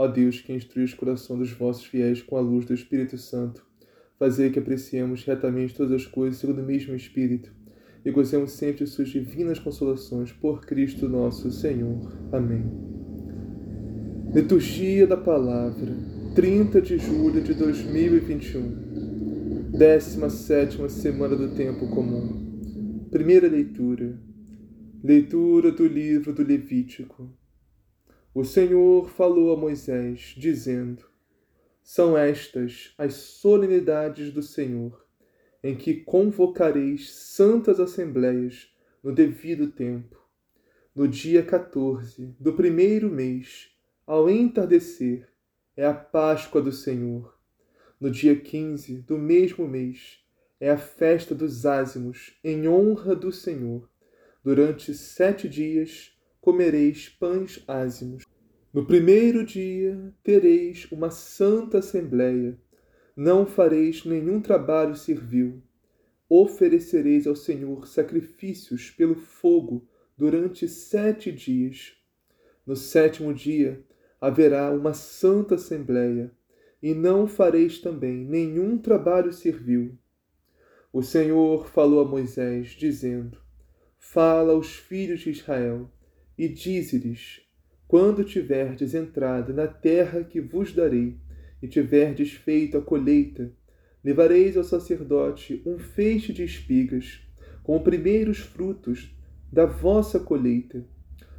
Ó Deus, que instrui os corações dos vossos fiéis com a luz do Espírito Santo, fazei que apreciemos retamente todas as coisas segundo o mesmo Espírito e gozemos sempre de suas divinas consolações por Cristo nosso Senhor. Amém. Liturgia da Palavra, 30 de julho de 2021, 17 semana do Tempo Comum. Primeira leitura. Leitura do livro do Levítico. O Senhor falou a Moisés, dizendo: São estas as solenidades do Senhor, em que convocareis santas assembleias no devido tempo. No dia 14 do primeiro mês, ao entardecer, é a Páscoa do Senhor. No dia 15 do mesmo mês, é a festa dos ázimos, em honra do Senhor. Durante sete dias, comereis pães ázimos. No primeiro dia tereis uma santa assembleia, não fareis nenhum trabalho servil. Oferecereis ao Senhor sacrifícios pelo fogo durante sete dias. No sétimo dia haverá uma santa assembleia, e não fareis também nenhum trabalho servil. O Senhor falou a Moisés, dizendo: Fala aos filhos de Israel e dize-lhes: Quando tiverdes entrado na terra que vos darei, e tiverdes feito a colheita, levareis ao sacerdote um feixe de espigas, com os primeiros frutos da vossa colheita.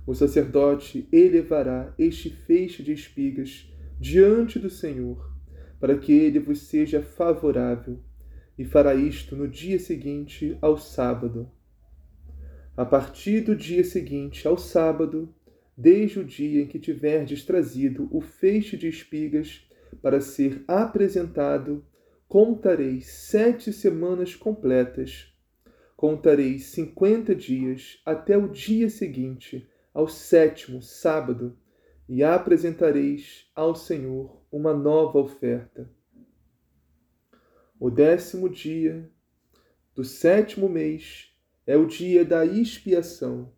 O sacerdote elevará este feixe de espigas diante do Senhor, para que ele vos seja favorável, e fará isto no dia seguinte ao sábado a partir do dia seguinte ao sábado, desde o dia em que tiverdes trazido o feixe de espigas para ser apresentado, contareis sete semanas completas. Contareis cinquenta dias até o dia seguinte, ao sétimo sábado, e apresentareis ao Senhor uma nova oferta. O décimo dia do sétimo mês é o dia da expiação.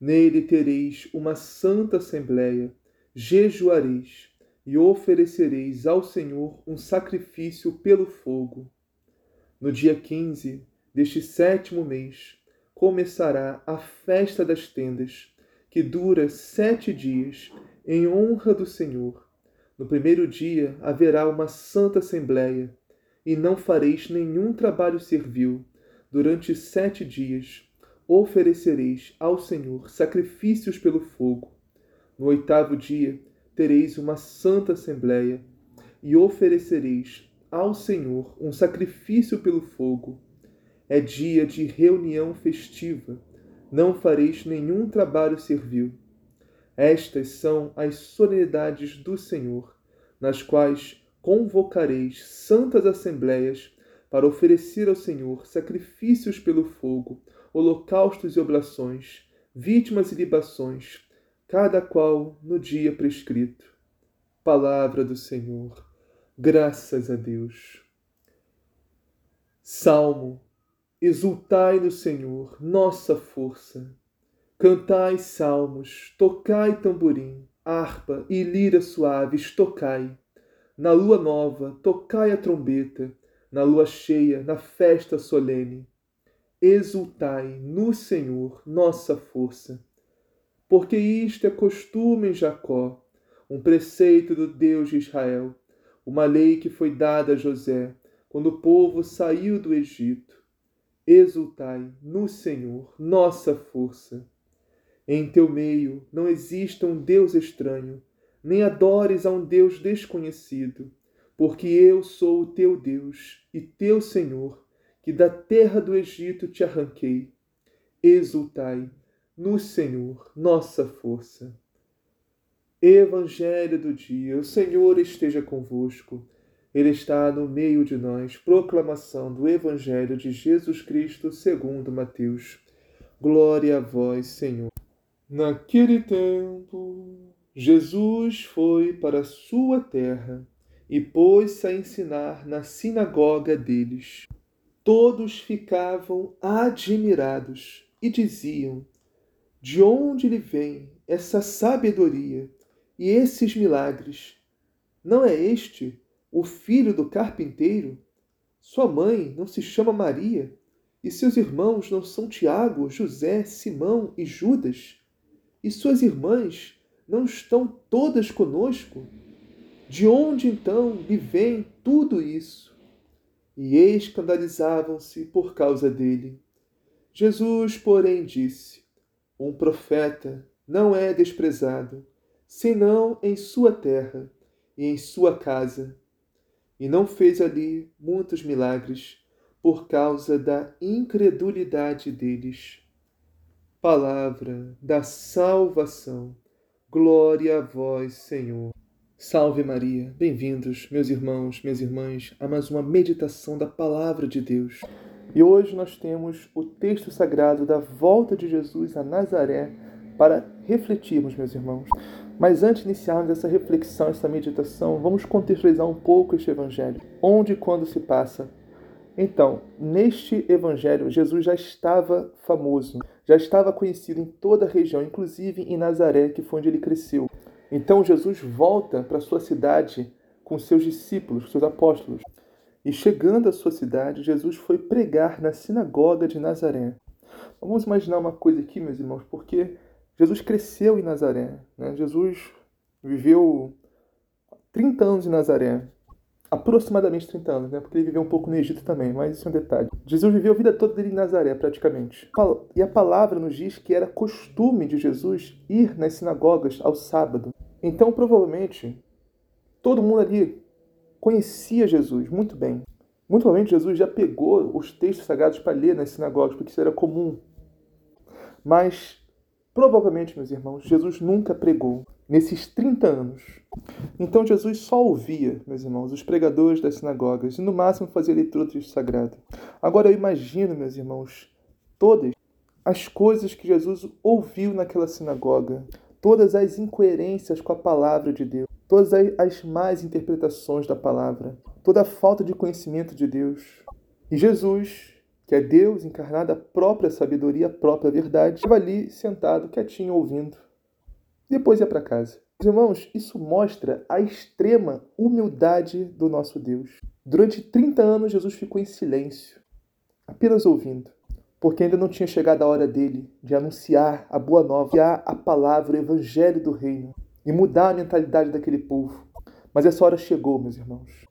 Nele tereis uma santa assembleia, jejuareis e oferecereis ao Senhor um sacrifício pelo fogo. No dia quinze deste sétimo mês começará a festa das tendas, que dura sete dias, em honra do Senhor. No primeiro dia haverá uma santa assembleia, e não fareis nenhum trabalho servil durante sete dias oferecereis ao Senhor sacrifícios pelo fogo. No oitavo dia tereis uma santa assembleia e oferecereis ao Senhor um sacrifício pelo fogo. É dia de reunião festiva, não fareis nenhum trabalho servil. Estas são as solenidades do Senhor, nas quais convocareis santas assembleias para oferecer ao Senhor sacrifícios pelo fogo, holocaustos e oblações, vítimas e libações, cada qual no dia prescrito. Palavra do Senhor. Graças a Deus. Salmo. Exultai no Senhor, nossa força. Cantai salmos, tocai tamborim, harpa e lira suaves, tocai. Na lua nova, tocai a trombeta na lua cheia, na festa solene. Exultai no Senhor, nossa força. Porque isto é costume em Jacó, um preceito do Deus de Israel, uma lei que foi dada a José quando o povo saiu do Egito. Exultai no Senhor, nossa força. Em teu meio não exista um Deus estranho, nem adores a um Deus desconhecido, porque eu sou o teu Deus e teu Senhor, que da terra do Egito te arranquei. Exultai no Senhor, nossa força. Evangelho do dia, o Senhor esteja convosco. Ele está no meio de nós. Proclamação do Evangelho de Jesus Cristo segundo Mateus. Glória a vós, Senhor. Naquele tempo, Jesus foi para a sua terra e pôs-se a ensinar na sinagoga deles. Todos ficavam admirados e diziam: De onde lhe vem essa sabedoria e esses milagres? Não é este o filho do carpinteiro? Sua mãe não se chama Maria? E seus irmãos não são Tiago, José, Simão e Judas? E suas irmãs não estão todas conosco? De onde então lhe vem tudo isso? E escandalizavam-se por causa dele. Jesus, porém, disse: Um profeta não é desprezado, senão em sua terra e em sua casa. E não fez ali muitos milagres por causa da incredulidade deles. Palavra da salvação. Glória a vós, Senhor. Salve Maria, bem-vindos, meus irmãos, minhas irmãs, a mais uma meditação da Palavra de Deus. E hoje nós temos o texto sagrado da volta de Jesus a Nazaré para refletirmos, meus irmãos. Mas antes de iniciarmos essa reflexão, essa meditação, vamos contextualizar um pouco este evangelho. Onde e quando se passa? Então, neste evangelho, Jesus já estava famoso, já estava conhecido em toda a região, inclusive em Nazaré, que foi onde ele cresceu. Então Jesus volta para sua cidade com seus discípulos, seus apóstolos. E chegando à sua cidade, Jesus foi pregar na sinagoga de Nazaré. Vamos imaginar uma coisa aqui, meus irmãos, porque Jesus cresceu em Nazaré. Né? Jesus viveu 30 anos em Nazaré. Aproximadamente 30 anos, né? Porque ele viveu um pouco no Egito também, mas isso é um detalhe. Jesus viveu a vida toda dele em Nazaré, praticamente. E a palavra nos diz que era costume de Jesus ir nas sinagogas ao sábado. Então, provavelmente, todo mundo ali conhecia Jesus muito bem. Muito provavelmente, Jesus já pegou os textos sagrados para ler nas sinagogas, porque isso era comum. Mas, provavelmente, meus irmãos, Jesus nunca pregou nesses 30 anos. Então, Jesus só ouvia, meus irmãos, os pregadores das sinagogas e, no máximo, fazia leitura do sagrado. Agora, eu imagino, meus irmãos, todas as coisas que Jesus ouviu naquela sinagoga todas as incoerências com a palavra de Deus, todas as más interpretações da palavra, toda a falta de conhecimento de Deus. E Jesus, que é Deus encarnado, a própria sabedoria, a própria verdade, estava ali sentado, quietinho, ouvindo. Depois ia para casa. Irmãos, isso mostra a extrema humildade do nosso Deus. Durante 30 anos, Jesus ficou em silêncio, apenas ouvindo porque ainda não tinha chegado a hora dele de anunciar a boa nova, a palavra, o evangelho do reino e mudar a mentalidade daquele povo. Mas essa hora chegou, meus irmãos.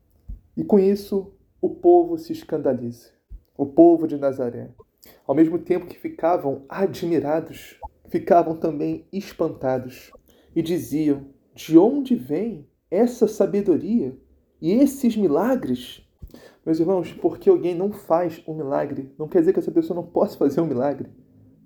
E com isso, o povo se escandaliza. O povo de Nazaré. Ao mesmo tempo que ficavam admirados, ficavam também espantados e diziam: De onde vem essa sabedoria e esses milagres? Meus irmãos, porque alguém não faz um milagre, não quer dizer que essa pessoa não possa fazer um milagre.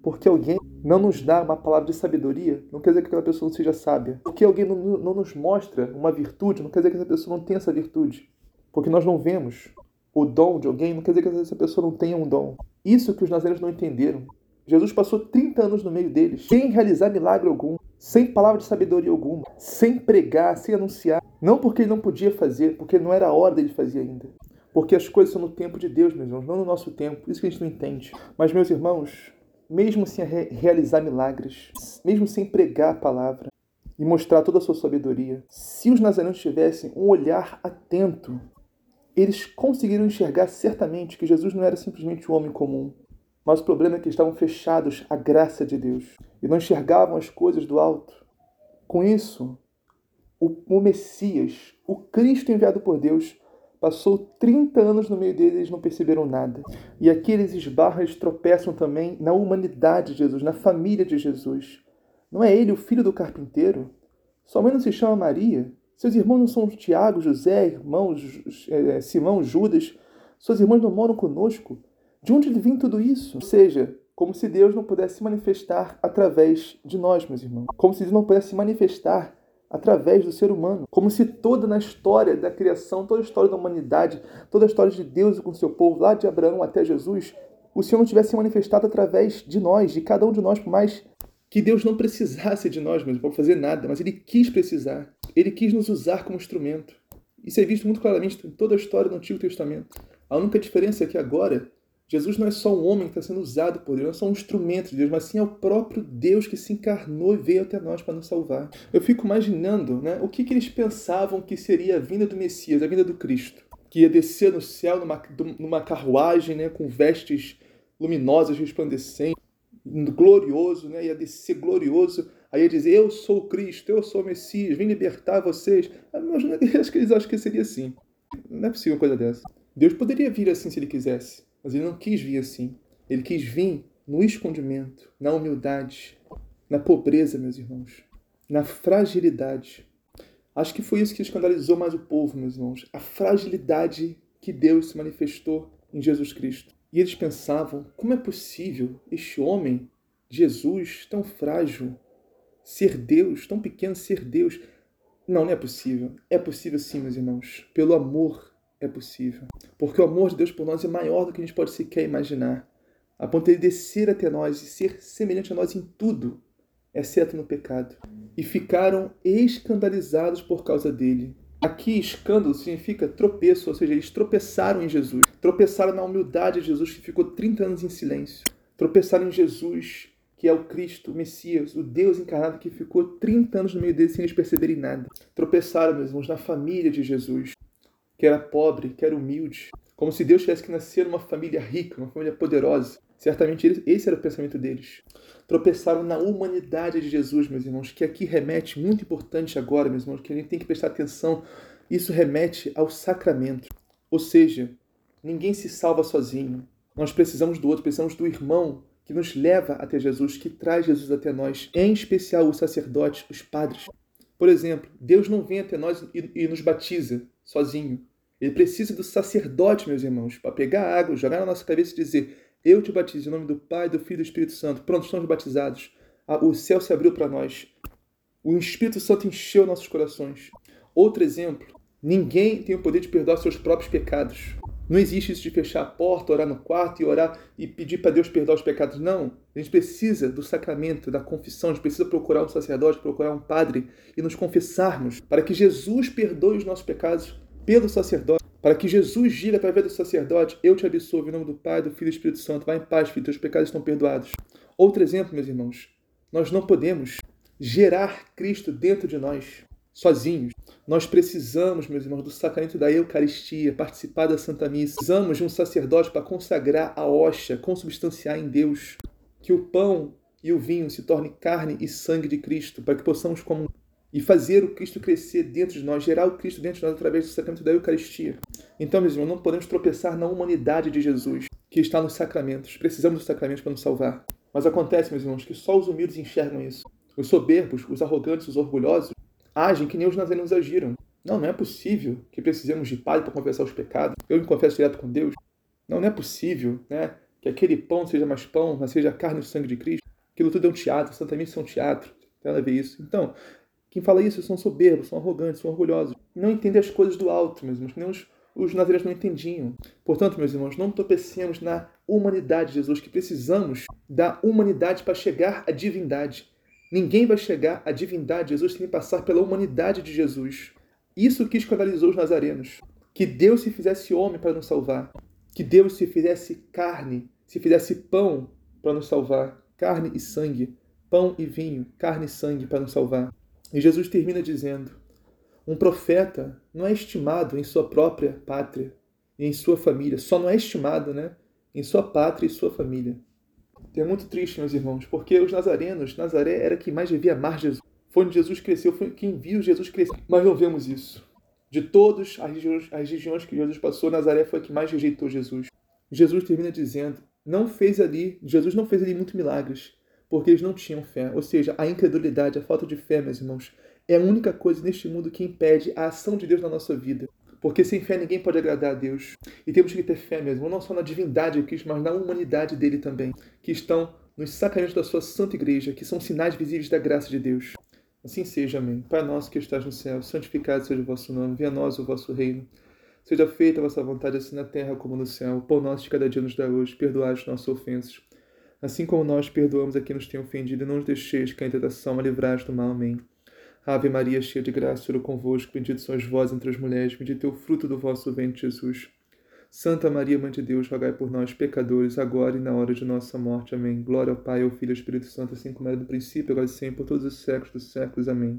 Porque alguém não nos dá uma palavra de sabedoria, não quer dizer que aquela pessoa não seja sábia. Porque alguém não, não nos mostra uma virtude, não quer dizer que essa pessoa não tenha essa virtude. Porque nós não vemos o dom de alguém, não quer dizer que essa pessoa não tenha um dom. Isso que os nazarenos não entenderam. Jesus passou 30 anos no meio deles, sem realizar milagre algum, sem palavra de sabedoria alguma, sem pregar, sem anunciar. Não porque ele não podia fazer, porque não era a hora dele fazer ainda. Porque as coisas são no tempo de Deus, meus irmãos, não no nosso tempo. Isso que a gente não entende. Mas, meus irmãos, mesmo sem realizar milagres, mesmo sem pregar a palavra e mostrar toda a sua sabedoria, se os nazarenos tivessem um olhar atento, eles conseguiram enxergar certamente que Jesus não era simplesmente um homem comum. Mas o problema é que estavam fechados à graça de Deus e não enxergavam as coisas do alto. Com isso, o, Messias, o Cristo enviado por Deus, passou 30 anos no meio deles e eles não perceberam nada. E aqui eles esbarram, eles tropeçam também na humanidade de Jesus, na família de Jesus. Não é ele o filho do carpinteiro? Sua mãe não se chama Maria? Seus irmãos não são Tiago, José, irmãos, é, Simão, Judas? Suas irmãs não moram conosco? De onde vem tudo isso? Ou seja, como se Deus não pudesse se manifestar através de nós, meus irmãos. Como se Deus não pudesse se manifestar através do ser humano. Como se toda na história da criação, toda a história da humanidade, toda a história de Deus com seu povo, lá de Abraão até Jesus, o Senhor não tivesse se manifestado através de nós, de cada um de nós, por mais que Deus não precisasse de nós mesmo para fazer nada, mas Ele quis precisar. Ele quis nos usar como instrumento. Isso é visto muito claramente em toda a história do Antigo Testamento. A única diferença é que agora Jesus não é só um homem que está sendo usado por Deus, não é só um instrumento de Deus, mas sim é o próprio Deus que se encarnou e veio até nós para nos salvar. Eu fico imaginando né, o que, que eles pensavam que seria a vinda do Messias, a vinda do Cristo, que ia descer no céu numa, numa carruagem né, com vestes luminosas, resplandecentes, glorioso, né, ia descer glorioso, aí ia dizer: Eu sou o Cristo, eu sou o Messias, vim libertar vocês. Acho que eles acham que seria assim. Não é possível uma coisa dessa. Deus poderia vir assim se ele quisesse. Mas ele não quis vir assim. Ele quis vir no escondimento, na humildade, na pobreza, meus irmãos, na fragilidade. Acho que foi isso que escandalizou mais o povo, meus irmãos. A fragilidade que Deus se manifestou em Jesus Cristo. E eles pensavam: como é possível este homem, Jesus, tão frágil, ser Deus, tão pequeno ser Deus? Não, não é possível. É possível sim, meus irmãos, pelo amor é possível. Porque o amor de Deus por nós é maior do que a gente pode sequer imaginar. A ponto de ele descer até nós e ser semelhante a nós em tudo, exceto no pecado. E ficaram escandalizados por causa dele. Aqui, escândalo significa tropeço, ou seja, eles tropeçaram em Jesus. Tropeçaram na humildade de Jesus, que ficou 30 anos em silêncio. Tropeçaram em Jesus, que é o Cristo, o Messias, o Deus encarnado que ficou 30 anos no meio deles sem eles perceberem nada. Tropeçaram, meus irmãos, na família de Jesus que era pobre, que era humilde, como se Deus tivesse que nascer numa família rica, uma família poderosa. Certamente esse era o pensamento deles. Tropeçaram na humanidade de Jesus, meus irmãos, que aqui remete, muito importante agora, meus irmãos, que a gente tem que prestar atenção. Isso remete ao sacramento. Ou seja, ninguém se salva sozinho. Nós precisamos do outro, precisamos do irmão que nos leva até Jesus, que traz Jesus até nós, em especial os sacerdotes, os padres. Por exemplo, Deus não vem até nós e, e nos batiza sozinho. Ele precisa do sacerdote, meus irmãos, para pegar água, jogar na nossa cabeça e dizer: Eu te batizo em nome do Pai, do Filho e do Espírito Santo. Pronto, estamos batizados. O céu se abriu para nós. O Espírito Santo encheu nossos corações. Outro exemplo: ninguém tem o poder de perdoar seus próprios pecados. Não existe isso de fechar a porta, orar no quarto e orar e pedir para Deus perdoar os pecados. Não. A gente precisa do sacramento, da confissão. A gente precisa procurar um sacerdote, procurar um padre e nos confessarmos para que Jesus perdoe os nossos pecados pelo sacerdote, para que Jesus diga através do sacerdote: Eu te absolvo em nome do Pai, do Filho e do Espírito Santo. Vá em paz, filho, teus pecados estão perdoados. Outro exemplo, meus irmãos: nós não podemos gerar Cristo dentro de nós sozinhos. Nós precisamos, meus irmãos, do sacramento da Eucaristia, participar da Santa Missa. Precisamos de um sacerdote para consagrar a hóstia, consubstanciar em Deus. Que o pão e o vinho se tornem carne e sangue de Cristo, para que possamos comungar e fazer o Cristo crescer dentro de nós, gerar o Cristo dentro de nós através do sacramento da Eucaristia. Então, meus irmãos, não podemos tropeçar na humanidade de Jesus, que está nos sacramentos. Precisamos dos sacramentos para nos salvar. Mas acontece, meus irmãos, que só os humildes enxergam isso. Os soberbos, os arrogantes, os orgulhosos, agem que nem os nazarenos agiram. Não, não é possível que precisemos de padre para confessar os pecados. Eu me confesso direto com Deus. Não, não é possível né, que aquele pão seja mais pão, mas seja carne e sangue de Cristo. Aquilo tudo é um teatro, Santa Missa é um teatro. Tem nada a ver isso. Então, quem fala isso são soberbos, são arrogantes, são orgulhosos. Não entendem as coisas do alto, meus irmãos, que nem os, os nazarenos não entendiam. Portanto, meus irmãos, não tropecemos na humanidade de Jesus, que precisamos da humanidade para chegar à divindade. Ninguém vai chegar à divindade de Jesus sem passar pela humanidade de Jesus. Isso que escandalizou os nazarenos. Que Deus se fizesse homem para nos salvar. Que Deus se fizesse carne, se fizesse pão para nos salvar. Carne e sangue. Pão e vinho, carne e sangue para nos salvar. E Jesus termina dizendo: um profeta não é estimado em sua própria pátria e em sua família, só não é estimado né, em sua pátria e sua família. É muito triste, meus irmãos, porque os nazarenos, Nazaré era quem mais devia amar Jesus. Foi onde Jesus cresceu, foi quem viu Jesus crescer. Mas não vemos isso. De todas as regiões, as regiões que Jesus passou, Nazaré foi a que mais rejeitou Jesus. Jesus termina dizendo: não fez ali, Jesus não fez ali muitos milagres, porque eles não tinham fé. Ou seja, a incredulidade, a falta de fé, meus irmãos, é a única coisa neste mundo que impede a ação de Deus na nossa vida. Porque sem fé ninguém pode agradar a Deus. E temos que ter fé mesmo, não só na divindade de Cristo, mas na humanidade dele também, que estão nos sacramentos da sua santa igreja, que são sinais visíveis da graça de Deus. Assim seja, amém. Pai nosso que estás no céu, santificado seja o vosso nome, venha a nós o vosso reino. Seja feita a vossa vontade, assim na terra como no céu. O pão nosso de cada dia nos dá hoje, perdoai as nossas ofensas. Assim como nós perdoamos a quem nos tem ofendido, e não nos deixeis cair em tentação, mas livrai do mal. Amém. Ave Maria, cheia de graça, Senhor é convosco, bendito sois vós entre as mulheres, bendito é o fruto do vosso ventre, Jesus. Santa Maria, Mãe de Deus, rogai por nós, pecadores, agora e na hora de nossa morte. Amém. Glória ao Pai, ao Filho e ao Espírito Santo, assim como era do princípio, agora e sempre, por todos os séculos dos séculos. Amém.